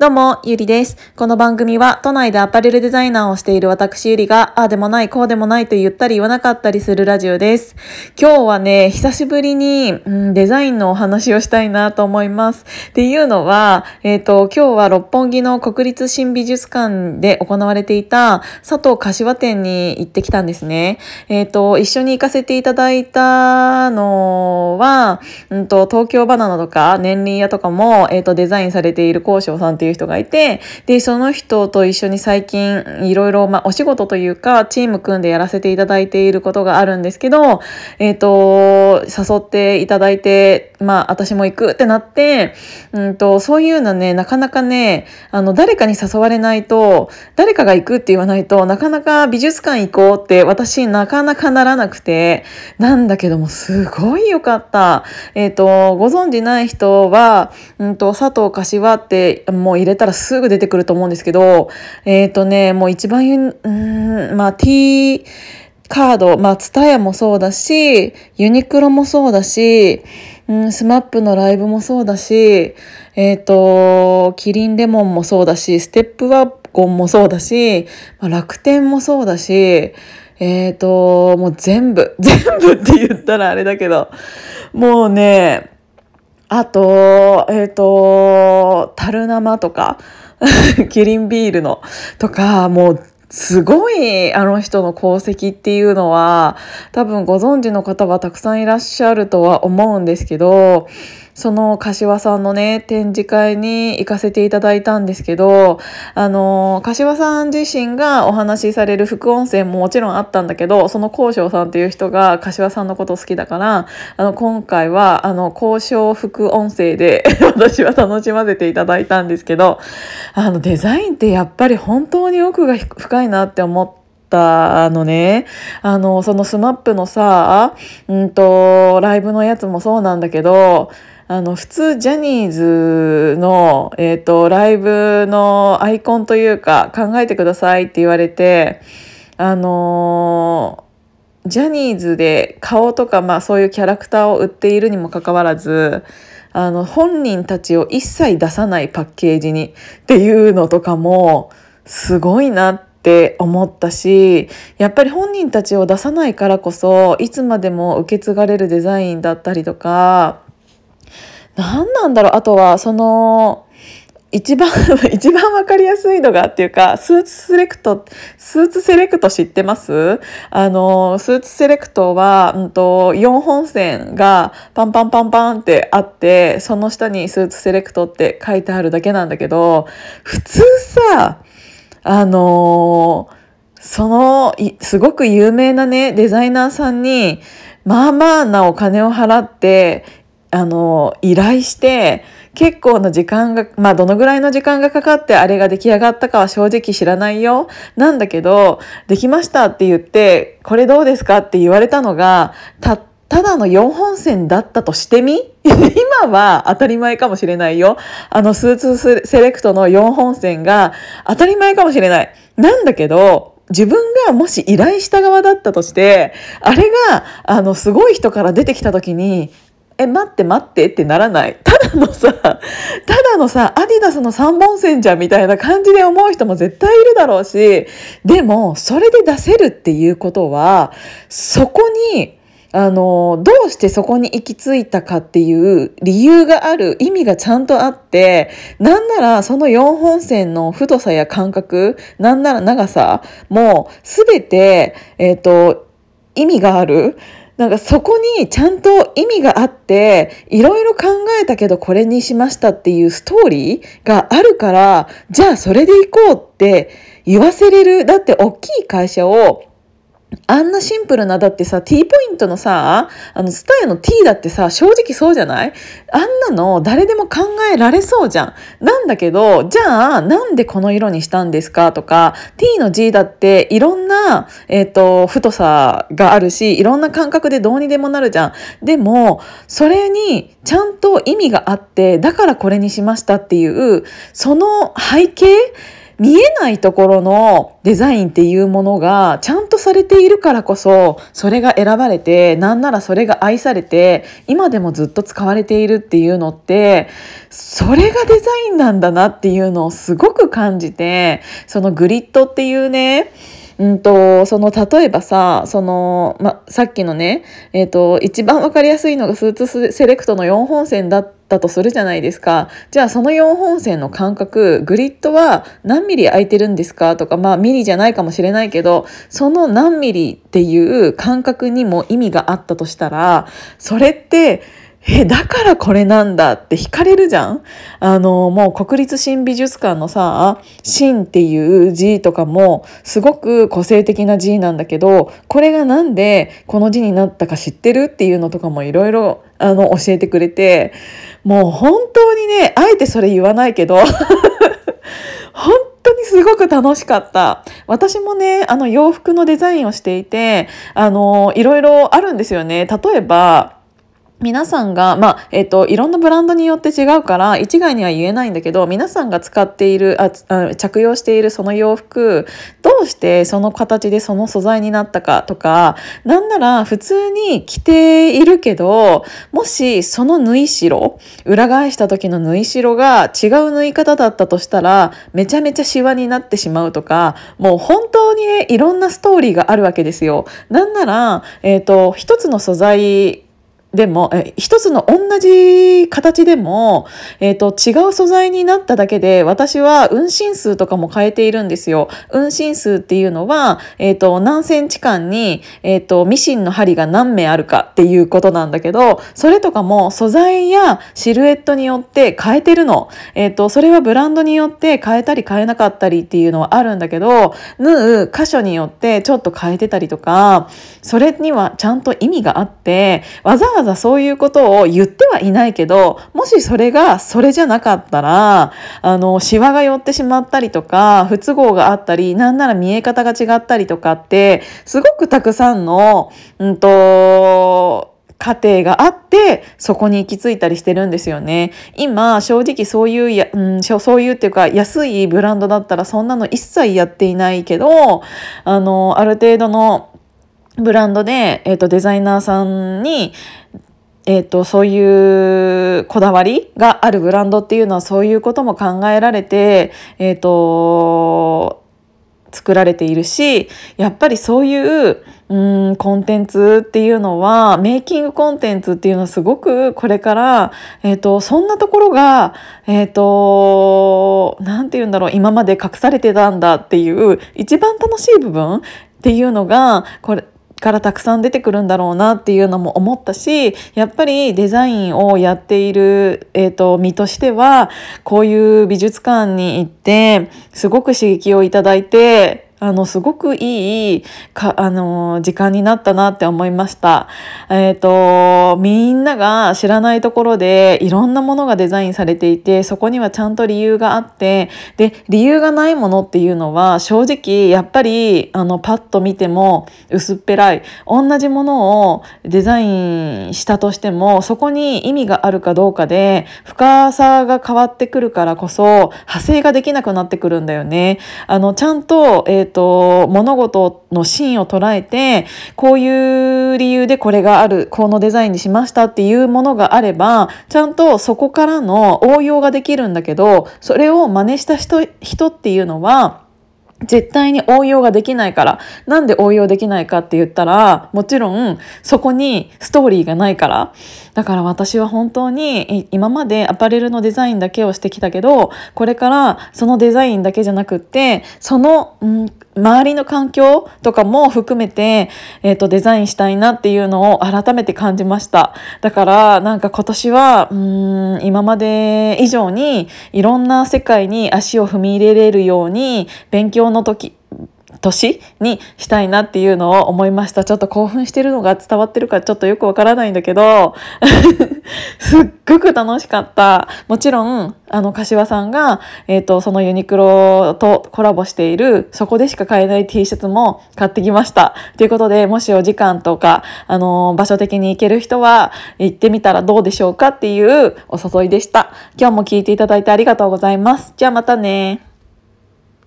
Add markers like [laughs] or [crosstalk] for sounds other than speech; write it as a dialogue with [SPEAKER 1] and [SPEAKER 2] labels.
[SPEAKER 1] どうも、ゆりです。この番組は、都内でアパレルデザイナーをしている私ゆりが、ああでもない、こうでもないと言ったり言わなかったりするラジオです。今日はね、久しぶりに、うん、デザインのお話をしたいなと思います。っていうのは、えっ、ー、と、今日は六本木の国立新美術館で行われていた佐藤柏店に行ってきたんですね。えっ、ー、と、一緒に行かせていただいたのは、うんと、東京バナナとか年輪屋とかも、えっ、ー、と、デザインされている交渉さんっていういう人がいて、で、その人と一緒に最近いろいろ、まあ、お仕事というか、チーム組んでやらせていただいていることがあるんですけど、えっ、ー、と、誘っていただいて、まあ、私も行くってなって、うんと、そういうのね、なかなかね、あの、誰かに誘われないと、誰かが行くって言わないとなかなか美術館行こうって私なかなかならなくて、なんだけども、すごい良かった。えっ、ー、と、ご存知ない人は、うんと、佐藤柏って、もう入れたらすぐ出てくると思うんですけど、えっ、ー、とね、もう一番、うん、まあ T カード、まあツタヤもそうだし、ユニクロもそうだし、うん、 SMAP のライブもそうだし、えっ、ー、と、キリンレモンもそうだし、ステップワゴンもそうだし、まあ、楽天もそうだし、えっ、ー、と、もう全部、[laughs] 全部って言ったらあれだけど、もうね、あと、えっ、ー、と、樽生とか、[laughs] キリンビールのとか、もうすごいあの人の功績っていうのは多分ご存知の方はたくさんいらっしゃるとは思うんですけどその柏さんのね、展示会に行かせていただいたんですけど、あの、柏さん自身がお話しされる副音声ももちろんあったんだけど、その交渉さんっていう人が柏さんのこと好きだから、あの、今回は、あの、交渉副音声で [laughs] 私は楽しませていただいたんですけど、あの、デザインってやっぱり本当に奥が深いなって思って、たのね。あの、そのスマップのさ、うんと、ライブのやつもそうなんだけど、あの、普通ジャニーズの、えっ、ー、と、ライブのアイコンというか考えてくださいって言われて、あのー、ジャニーズで顔とか、まあそういうキャラクターを売っているにもかかわらず、あの、本人たちを一切出さないパッケージにっていうのとかも、すごいなって思ったしやっぱり本人たちを出さないからこそいつまでも受け継がれるデザインだったりとか何なんだろう？あとはその一番 [laughs] 一番わかりやすいのがっていうかスーツセレクトスーツセレクト知ってます？あのスーツセレクトは、うんと、4本線がパンパンパンパンってあってその下にスーツセレクトって書いてあるだけなんだけど普通さあのそのすごく有名なねデザイナーさんにまあまあなお金を払ってあの依頼して結構な時間がまあどのぐらいの時間がかかってあれが出来上がったかは正直知らないよなんだけどできましたって言ってこれどうですかって言われたのがたただの4本線だったとしてみ？[laughs] 今は当たり前かもしれないよ。あのスーツセレクトの4本線が当たり前かもしれない。なんだけど、自分がもし依頼した側だったとして、あれが、あの、すごい人から出てきた時に、え、待って待ってってならない。ただのさ、ただのさ、アディダスの3本線じゃんみたいな感じで思う人も絶対いるだろうし、でも、それで出せるっていうことは、そこに、あの、どうしてそこに行き着いたかっていう理由がある、意味がちゃんとあって、なんならその4本線の太さや間隔、なんなら長さもすべて、えっ、ー、と、意味がある。なんかそこにちゃんと意味があって、いろいろ考えたけどこれにしましたっていうストーリーがあるから、じゃあそれで行こうって言わせれる。だって大きい会社をあんなシンプルな、だってさ、T ポイントのさ、あの、スタヤの T だってさ、正直そうじゃない？あんなの誰でも考えられそうじゃん。なんだけど、じゃあ、なんでこの色にしたんですか？とか、T の G だっていろんな、えっ、ー、と、太さがあるし、いろんな感覚でどうにでもなるじゃん。でも、それにちゃんと意味があって、だからこれにしましたっていう、その背景見えないところのデザインっていうものがちゃんとされているからこそそれが選ばれてなんならそれが愛されて今でもずっと使われているっていうのってそれがデザインなんだなっていうのをすごく感じてそのグリッドっていうねうんと、その、例えばさ、その、ま、さっきのね、えっ、ー、と、一番わかりやすいのがスーツセレクトの4本線だったとするじゃないですか。じゃあ、その4本線の間隔、グリッドは何ミリ空いてるんですかとか、まあ、ミリじゃないかもしれないけど、その何ミリっていう間隔にも意味があったとしたら、それって、え、だからこれなんだって惹かれるじゃん？あの、もう国立新美術館のさ、新っていう字とかもすごく個性的な字なんだけど、これがなんでこの字になったか知ってるっていうのとかもいろいろあの教えてくれて、もう本当にね、あえてそれ言わないけど、[laughs] 本当にすごく楽しかった。私もね、あの洋服のデザインをしていて、あの、いろいろあるんですよね。例えば、皆さんが、まあ、えっ、と、いろんなブランドによって違うから、一概には言えないんだけど、皆さんが使っている、あ着用しているその洋服、どうしてその形でその素材になったかとか、なんなら普通に着ているけど、もしその縫い代、裏返した時の縫い代が違う縫い方だったとしたら、めちゃめちゃシワになってしまうとか、もう本当にね、いろんなストーリーがあるわけですよ。なんなら、えっ、と、一つの素材でも、え一つの同じ形でも、えっ、ー、と、違う素材になっただけで、私は運針数とかも変えているんですよ。運針数っていうのは、えっ、ー、と、何センチ間に、えっ、ー、と、ミシンの針が何目あるかっていうことなんだけど、それとかも素材やシルエットによって変えてるの。えっ、と、それはブランドによって変えたり変えなかったりっていうのはあるんだけど、縫う箇所によってちょっと変えてたりとか、それにはちゃんと意味があって、わざわざそういうことを言ってはいないけど、もしそれがそれじゃなかったら、あの、シワが寄ってしまったりとか、不都合があったり、なんなら見え方が違ったりとかって、すごくたくさんの、うんと、過程があってそこに行き着いたりしてるんですよね。今正直そういうや、うん、そういうっていうか安いブランドだったらそんなの一切やっていないけどあのある程度のブランドで、えーと、デザイナーさんにえーと、そういうこだわりがあるブランドっていうのはそういうことも考えられて、えーと、作られているしやっぱりそういううんコンテンツっていうのはメイキングコンテンツっていうのはすごくこれから、えーと、そんなところがえっ、ー、と何て言うんだろう今まで隠されてたんだっていう一番楽しい部分っていうのがこれからたくさん出てくるんだろうなっていうのも思ったしやっぱりデザインをやっている、えーと、身としてはこういう美術館に行ってすごく刺激をいただいてあの、すごくいい、か、あの、時間になったなって思いました。えっ、ー、と、みんなが知らないところでいろんなものがデザインされていて、そこにはちゃんと理由があって、で、理由がないものっていうのは、正直、やっぱり、あの、パッと見ても薄っぺらい。同じものをデザインしたとしても、そこに意味があるかどうかで、深さが変わってくるからこそ、派生ができなくなってくるんだよね。あの、ちゃんと、えっ、ーと、物事の芯を捉えて、こういう理由でこれがある、このデザインにしましたっていうものがあれば、ちゃんとそこからの応用ができるんだけど、それを真似した人人っていうのは、絶対に応用ができないから。なんで応用できないかって言ったら、もちろんそこにストーリーがないから。だから私は本当に今までアパレルのデザインだけをしてきたけど、これからそのデザインだけじゃなくって、その、うん、周りの環境とかも含めて、えっ、ー、と、デザインしたいなっていうのを改めて感じました。だから、なんか今年は、うん、今まで以上にいろんな世界に足を踏み入れれるように、勉強の時、年にしたいなっていうのを思いました。ちょっと興奮してるのが伝わってるかちょっとよくわからないんだけど、[laughs] すっごく楽しかった。もちろん、あの、柏さんが、えっ、ー、と、そのユニクロとコラボしている、そこでしか買えない T シャツも買ってきました。ということで、もしお時間とか、あの、場所的に行ける人は、行ってみたらどうでしょうかっていうお誘いでした。今日も聞いていただいてありがとうございます。じゃあまたね。